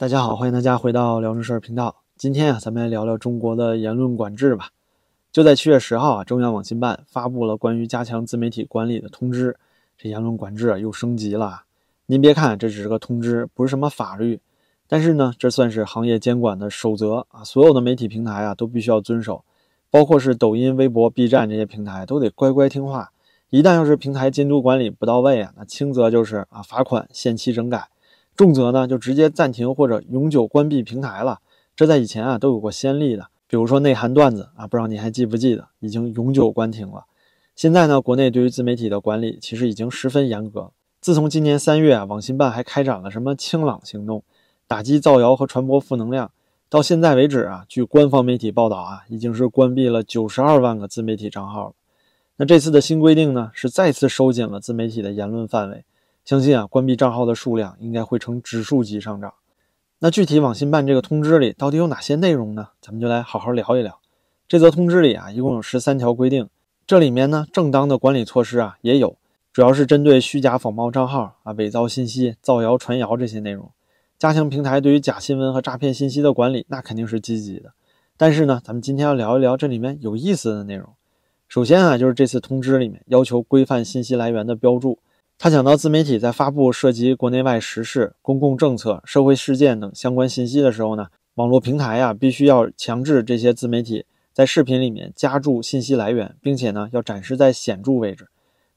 大家好，欢迎大家回到聊正事儿频道。今天啊，咱们来聊聊中国的言论管制吧。就在七月十号啊，中央网信办发布了关于加强自媒体管理的通知，这言论管制啊又升级了。您别看这只是个通知，不是什么法律，但是呢，这算是行业监管的守则啊。所有的媒体平台啊都必须要遵守，包括是抖音、微博、B 站这些平台都得乖乖听话。一旦要是平台监督管理不到位啊，那轻则就是啊罚款、限期整改。重则呢，就直接暂停或者永久关闭平台了。这在以前啊都有过先例的，比如说内涵段子啊，不知道你还记不记得，已经永久关停了。现在呢，国内对于自媒体的管理其实已经十分严格。自从今年三月啊，网信办还开展了什么清朗行动，打击造谣和传播负能量。到现在为止啊，据官方媒体报道啊，已经是关闭了九十二万个自媒体账号了。那这次的新规定呢，是再次收紧了自媒体的言论范围。相信啊，关闭账号的数量应该会呈指数级上涨。那具体网信办这个通知里到底有哪些内容呢？咱们就来好好聊一聊。这则通知里啊，一共有十三条规定。这里面呢，正当的管理措施啊也有，主要是针对虚假仿冒账号啊、伪造信息、造谣传谣这些内容，加强平台对于假新闻和诈骗信息的管理，那肯定是积极的。但是呢，咱们今天要聊一聊这里面有意思的内容。首先啊，就是这次通知里面要求规范信息来源的标注。他讲到，自媒体在发布涉及国内外时事、公共政策、社会事件等相关信息的时候呢，网络平台呀必须要强制这些自媒体在视频里面加注信息来源，并且呢要展示在显著位置。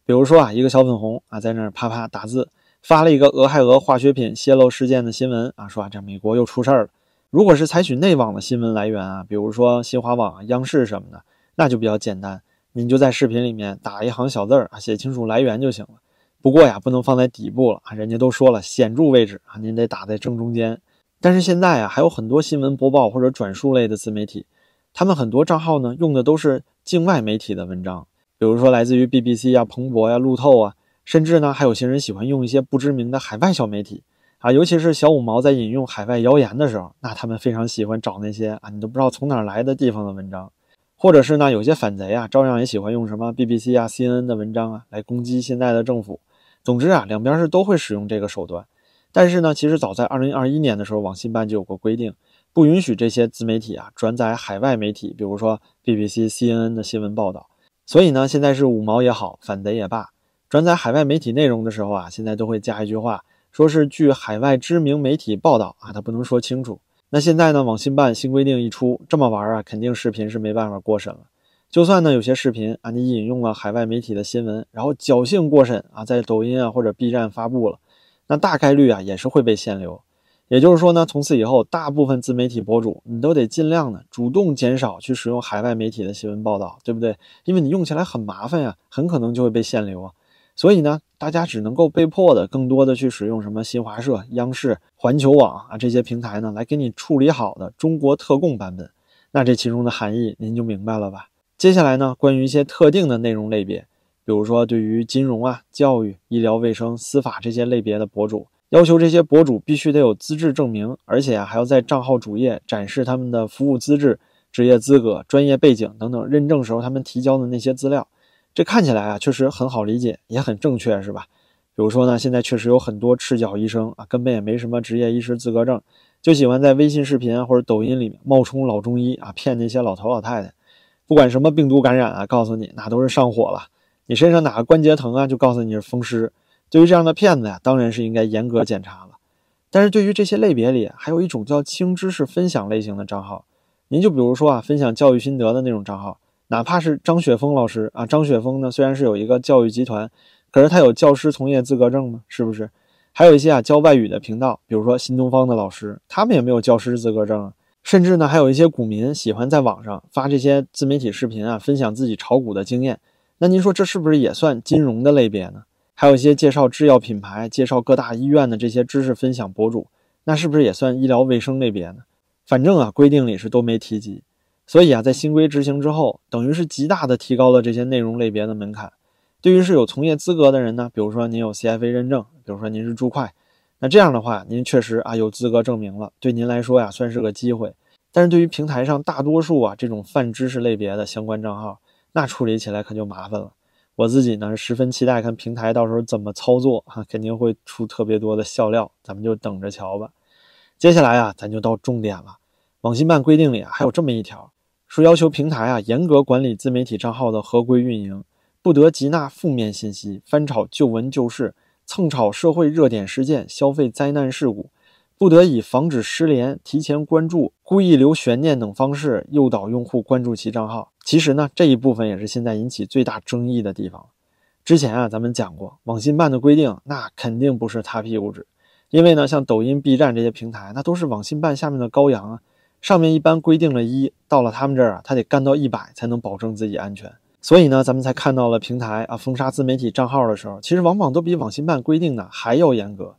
比如说啊，一个小粉红啊在那儿啪啪打字，发了一个俄亥俄化学品泄漏事件的新闻啊，说啊这美国又出事儿了。如果是采取内网的新闻来源啊，比如说新华网、央视什么的，那就比较简单，您就在视频里面打一行小字儿啊，写清楚来源就行了。不过呀，不能放在底部了啊！人家都说了，显著位置啊，您得打在正中间。但是现在啊，还有很多新闻播报或者转述类的自媒体，他们很多账号呢用的都是境外媒体的文章，比如说来自于 BBC 啊、彭博呀、路透啊，甚至呢还有些人喜欢用一些不知名的海外小媒体啊，尤其是小五毛在引用海外谣言的时候，那他们非常喜欢找那些啊你都不知道从哪来的地方的文章。或者是呢，有些反贼啊，照样也喜欢用什么 BBC 啊、CNN 的文章啊来攻击现在的政府。总之啊，两边是都会使用这个手段，但是呢，其实早在二零二一年的时候，网信办就有过规定，不允许这些自媒体啊转载海外媒体，比如说 BBC、CNN 的新闻报道。所以呢，现在是五毛也好，反贼也罢，转载海外媒体内容的时候啊，现在都会加一句话，说是据海外知名媒体报道啊，他不能说清楚。那现在呢，网信办新规定一出，这么玩啊，肯定视频是没办法过审了。就算呢，有些视频啊，你引用了海外媒体的新闻，然后侥幸过审啊，在抖音啊或者 B 站发布了，那大概率啊也是会被限流。也就是说呢，从此以后，大部分自媒体博主你都得尽量的主动减少去使用海外媒体的新闻报道，对不对？因为你用起来很麻烦呀，很可能就会被限流啊。所以呢，大家只能够被迫的更多的去使用什么新华社、央视、环球网啊这些平台呢，来给你处理好的中国特供版本。那这其中的含义您就明白了吧？接下来呢，关于一些特定的内容类别，比如说对于金融啊、教育、医疗卫生、司法这些类别的博主，要求这些博主必须得有资质证明，而且啊还要在账号主页展示他们的服务资质、职业资格、专业背景等等认证时候他们提交的那些资料。这看起来啊确实很好理解，也很正确，是吧？比如说呢，现在确实有很多赤脚医生啊，根本也没什么职业医师资格证，就喜欢在微信视频或者抖音里面冒充老中医啊，骗那些老头老太太。不管什么病毒感染啊，告诉你那都是上火了。你身上哪个关节疼啊，就告诉你是风湿。对于这样的骗子呀，当然是应该严格检查了。但是对于这些类别里，还有一种叫轻知识分享类型的账号。您就比如说啊，分享教育心得的那种账号，哪怕是张雪峰老师啊，张雪峰呢虽然是有一个教育集团，可是他有教师从业资格证吗？是不是？还有一些啊教外语的频道，比如说新东方的老师，他们也没有教师资格证啊。甚至呢，还有一些股民喜欢在网上发这些自媒体视频啊，分享自己炒股的经验。那您说这是不是也算金融的类别呢？还有一些介绍制药品牌、介绍各大医院的这些知识分享博主，那是不是也算医疗卫生类别呢？反正啊，规定里是都没提及。所以啊，在新规执行之后，等于是极大的提高了这些内容类别的门槛。对于是有从业资格的人呢，比如说您有 CFA 认证，比如说您是注会。那这样的话，您确实啊有资格证明了，对您来说呀算是个机会。但是对于平台上大多数啊这种泛知识类别的相关账号，那处理起来可就麻烦了。我自己呢十分期待看平台到时候怎么操作哈，肯定会出特别多的笑料，咱们就等着瞧吧。接下来啊，咱就到重点了。网信办规定里啊，还有这么一条，说要求平台啊严格管理自媒体账号的合规运营，不得集纳负面信息，翻炒旧闻旧事，蹭炒社会热点事件，消费灾难事故，不得以防止失联、提前关注、故意留悬念等方式诱导用户关注其账号。其实呢，这一部分也是现在引起最大争议的地方。之前啊，咱们讲过，网信办的规定那肯定不是擦屁股纸，因为呢，像抖音、B 站这些平台，那都是网信办下面的羔羊啊。上面一般规定了一，到了他们这儿啊，他得干到一百才能保证自己安全。所以呢，咱们才看到了平台啊封杀自媒体账号的时候，其实往往都比网信办规定的还要严格。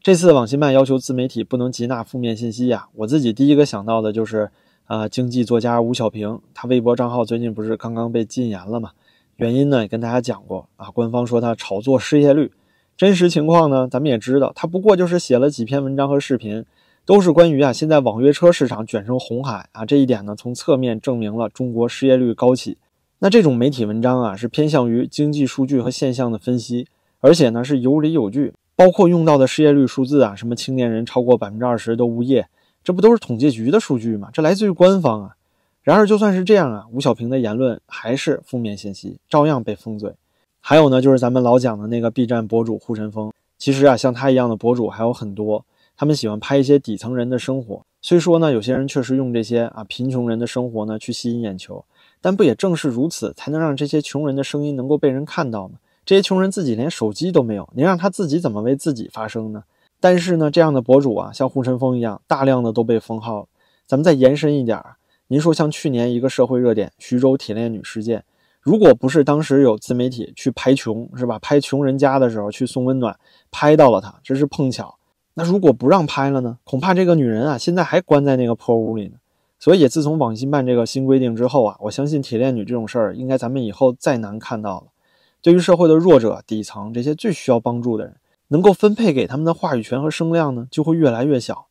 这次网信办要求自媒体不能集纳负面信息呀，我自己第一个想到的就是啊，经济作家吴小平，他微博账号最近不是刚刚被禁言了嘛？原因呢也跟大家讲过啊，官方说他炒作失业率，真实情况呢咱们也知道，他不过就是写了几篇文章和视频。都是关于啊，现在网约车市场卷成红海啊，这一点呢，从侧面证明了中国失业率高企。那这种媒体文章啊，是偏向于经济数据和现象的分析，而且呢是有理有据，包括用到的失业率数字啊，什么青年人超过百分之二十都无业，这不都是统计局的数据吗？这来自于官方啊。然而就算是这样啊，吴小平的言论还是负面信息，照样被封嘴。还有呢，就是咱们老讲的那个 B 站博主护晨风，其实啊，像他一样的博主还有很多。他们喜欢拍一些底层人的生活，虽说呢，有些人确实用这些啊贫穷人的生活呢去吸引眼球，但不也正是如此，才能让这些穷人的声音能够被人看到吗？这些穷人自己连手机都没有，您让他自己怎么为自己发声呢？但是呢，这样的博主啊，像护身风一样，大量的都被封号了。咱们再延伸一点，您说像去年一个社会热点徐州铁链女事件，如果不是当时有自媒体去拍穷，是吧？拍穷人家的时候去送温暖，拍到了她，这是碰巧。那如果不让拍了呢？恐怕这个女人啊，现在还关在那个破屋里呢。所以，自从网信办这个新规定之后啊，我相信铁链女这种事儿，应该咱们以后再难看到了。对于社会的弱者、底层这些最需要帮助的人，能够分配给他们的话语权和声量呢，就会越来越小。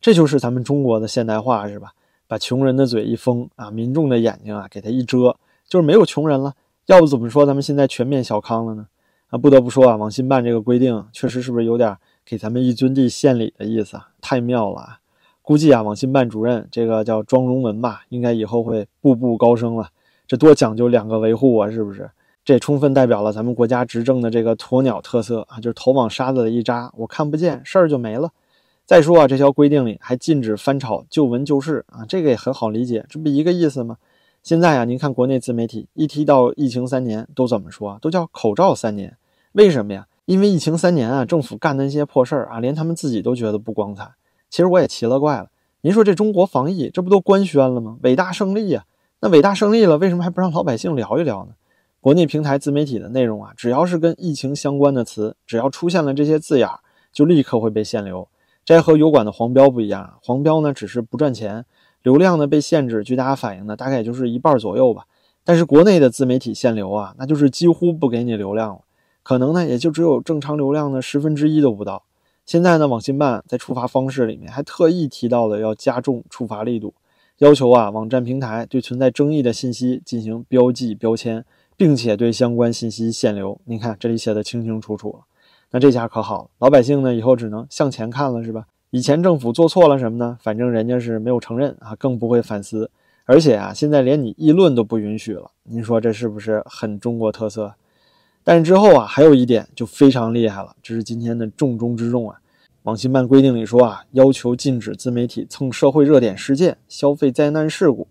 这就是咱们中国的现代化，是吧？把穷人的嘴一封啊，民众的眼睛啊，给他一遮，就是没有穷人了。要不怎么说咱们现在全面小康了呢？啊，不得不说啊，网信办这个规定确实是不是有点？给咱们一尊地献礼的意思啊，太妙了啊！估计啊，网信办主任这个叫庄荣文吧，应该以后会步步高升了。这多讲究两个维护啊，是不是？这充分代表了咱们国家执政的这个鸵鸟特色啊，就是头往沙子里一扎，我看不见事儿就没了。再说啊，这条规定里还禁止翻炒旧闻旧事啊，这个也很好理解，这不一个意思吗？现在啊，您看国内自媒体一提到疫情三年，都怎么说？都叫口罩三年，为什么呀？因为疫情三年啊，政府干的那些破事儿啊，连他们自己都觉得不光彩。其实我也奇了怪了，您说这中国防疫，这不都官宣了吗？伟大胜利呀！那伟大胜利了，为什么还不让老百姓聊一聊呢？国内平台自媒体的内容啊，只要是跟疫情相关的词，只要出现了这些字眼，就立刻会被限流。这和油管的黄标不一样，黄标呢只是不赚钱，流量呢被限制，据大家反映呢，大概也就是一半左右吧。但是国内的自媒体限流啊，那就是几乎不给你流量了。可能呢，也就只有正常流量的十分之一都不到。现在呢，网信办在处罚方式里面还特意提到了要加重处罚力度，要求啊，网站平台对存在争议的信息进行标记标签，并且对相关信息限流。您看这里写的清清楚楚了。那这下可好了，老百姓呢以后只能向前看了，是吧？以前政府做错了什么呢？反正人家是没有承认啊，更不会反思。而且啊，现在连你议论都不允许了。您说这是不是很中国特色？但是之后啊，还有一点就非常厉害了，这是今天的重中之重啊。网信办规定里说啊，要求禁止自媒体蹭社会热点事件、消费灾难事故。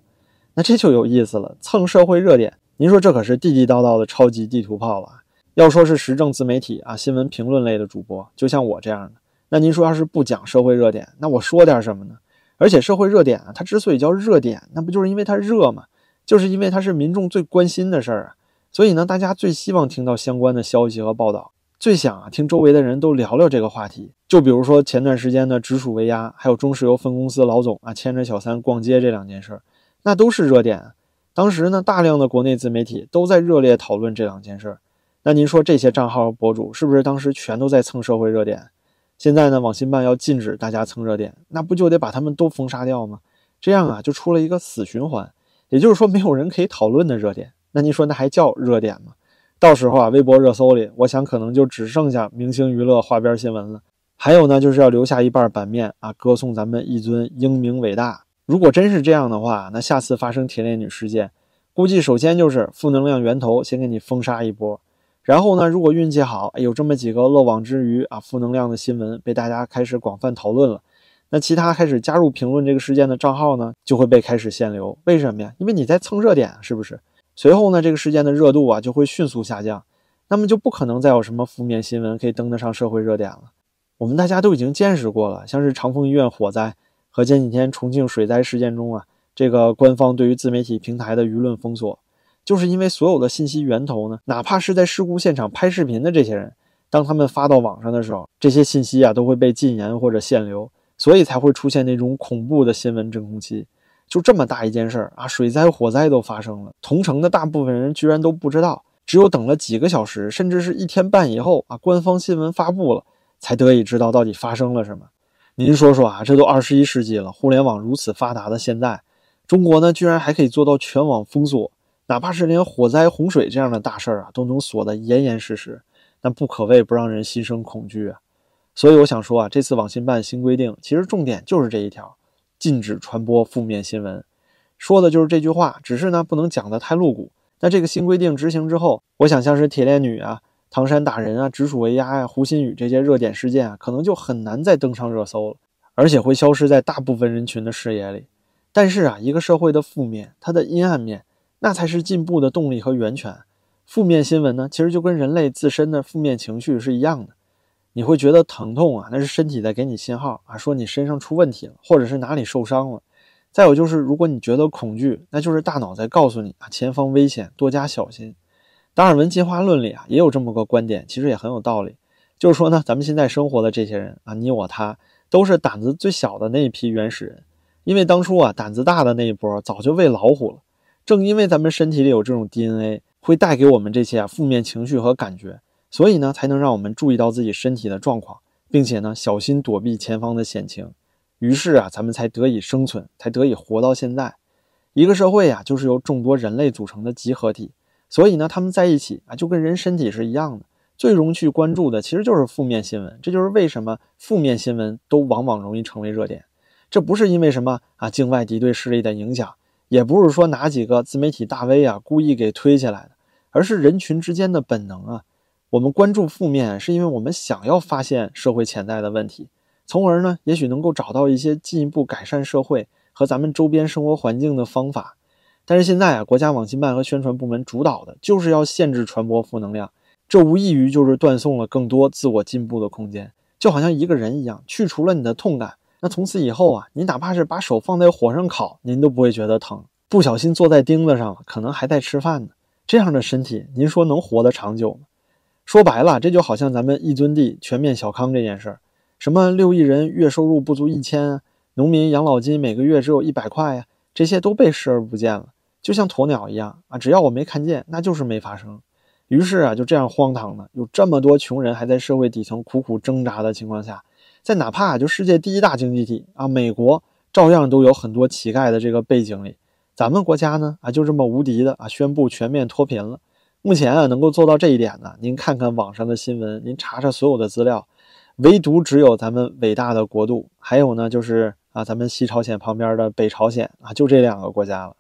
那这就有意思了，蹭社会热点，您说这可是地地道道的超级地图炮了。要说是时政自媒体啊，新闻评论类的主播，就像我这样的，那您说要是不讲社会热点，那我说点什么呢？而且社会热点啊，它之所以叫热点，那不就是因为它热吗？就是因为它是民众最关心的事儿啊。所以呢，大家最希望听到相关的消息和报道，最想啊听周围的人都聊聊这个话题。就比如说前段时间的直属围压，还有中石油分公司老总啊牵着小三逛街这两件事儿，那都是热点。当时呢，大量的国内自媒体都在热烈讨论这两件事。那您说这些账号博主是不是当时全都在蹭社会热点？现在呢，网信办要禁止大家蹭热点，那不就得把他们都封杀掉吗？这样啊，就出了一个死循环，也就是说没有人可以讨论的热点。那您说那还叫热点吗？到时候啊，微博热搜里，我想可能就只剩下明星娱乐花边新闻了。还有呢，就是要留下一半版面啊，歌颂咱们一尊英明伟大。如果真是这样的话，那下次发生铁链女事件，估计首先就是负能量源头先给你封杀一波，然后呢，如果运气好，有这么几个漏网之鱼啊，负能量的新闻被大家开始广泛讨论了，那其他开始加入评论这个事件的账号呢，就会被开始限流。为什么呀？因为你在蹭热点，是不是？随后呢，这个事件的热度啊就会迅速下降，那么就不可能再有什么负面新闻可以登得上社会热点了。我们大家都已经见识过了，像是长丰医院火灾和前几天重庆水灾事件中啊，这个官方对于自媒体平台的舆论封锁，就是因为所有的信息源头呢，哪怕是在事故现场拍视频的这些人，当他们发到网上的时候，这些信息啊都会被禁言或者限流，所以才会出现那种恐怖的新闻真空期。就这么大一件事儿啊，水灾火灾都发生了，同城的大部分人居然都不知道，只有等了几个小时，甚至是一天半以后啊，官方新闻发布了。才得以知道到底发生了什么。您说说啊，这都二十一世纪了，互联网如此发达的现在，中国呢居然还可以做到全网封锁，哪怕是连火灾、洪水这样的大事儿啊，都能锁得严严实实，那不可谓不让人心生恐惧啊。所以我想说啊，这次网信办新规定，其实重点就是这一条，禁止传播负面新闻，说的就是这句话。只是呢，不能讲得太露骨。那这个新规定执行之后，我想像是铁链女啊。唐山打人啊，直属为鸭呀，胡鑫宇这些热点事件啊，可能就很难再登上热搜了，而且会消失在大部分人群的视野里。但是啊，一个社会的负面，它的阴暗面，那才是进步的动力和源泉。负面新闻呢，其实就跟人类自身的负面情绪是一样的。你会觉得疼痛啊，那是身体在给你信号啊，说你身上出问题了，或者是哪里受伤了。再有就是，如果你觉得恐惧，那就是大脑在告诉你啊，前方危险，多加小心。达尔文进化论里啊，也有这么个观点，其实也很有道理。就是说呢，咱们现在生活的这些人啊，你我他，都是胆子最小的那一批原始人。因为当初啊，胆子大的那一波早就喂老虎了。正因为咱们身体里有这种 DNA，会带给我们这些啊负面情绪和感觉，所以呢，才能让我们注意到自己身体的状况，并且呢，小心躲避前方的险情。于是啊，咱们才得以生存，才得以活到现在。一个社会啊，就是由众多人类组成的集合体。所以呢，他们在一起啊，就跟人身体是一样的，最容易去关注的其实就是负面新闻。这就是为什么负面新闻都往往容易成为热点。这不是因为什么啊境外敌对势力的影响，也不是说哪几个自媒体大 V 啊故意给推起来的，而是人群之间的本能啊。我们关注负面，是因为我们想要发现社会潜在的问题，从而呢，也许能够找到一些进一步改善社会和咱们周边生活环境的方法。但是现在啊，国家网信办和宣传部门主导的就是要限制传播负能量，这无异于就是断送了更多自我进步的空间。就好像一个人一样，去除了你的痛感，那从此以后啊，你哪怕是把手放在火上烤，您都不会觉得疼。不小心坐在钉子上，可能还在吃饭呢。这样的身体，您说能活得长久吗？说白了，这就好像咱们一尊地全面小康这件事儿，什么六亿人月收入不足一千，农民养老金每个月只有一百块呀，这些都被视而不见了。就像鸵鸟一样啊，只要我没看见，那就是没发生。于是啊，就这样荒唐的，有这么多穷人还在社会底层苦苦挣扎的情况下，在哪怕就世界第一大经济体啊，美国照样都有很多乞丐的这个背景里，咱们国家呢啊，就这么无敌的啊，宣布全面脱贫了。目前啊，能够做到这一点的，您看看网上的新闻，您查查所有的资料，唯独只有咱们伟大的国度，还有呢，就是啊，咱们西朝鲜旁边的北朝鲜啊，就这两个国家了。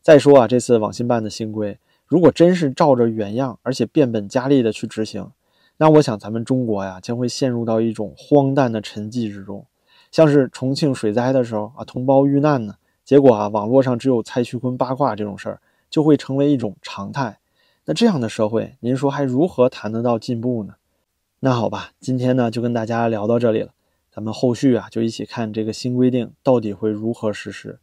再说啊，这次网信办的新规，如果真是照着原样，而且变本加厉的去执行，那我想咱们中国呀，将会陷入到一种荒诞的沉寂之中。像是重庆水灾的时候啊，同胞遇难呢，结果啊，网络上只有蔡徐坤八卦这种事儿，就会成为一种常态。那这样的社会，您说还如何谈得到进步呢？那好吧，今天呢就跟大家聊到这里了，咱们后续啊就一起看这个新规定到底会如何实施。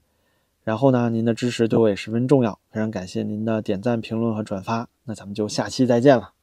然后呢，您的支持对我也十分重要，非常感谢您的点赞、评论和转发。那咱们就下期再见了。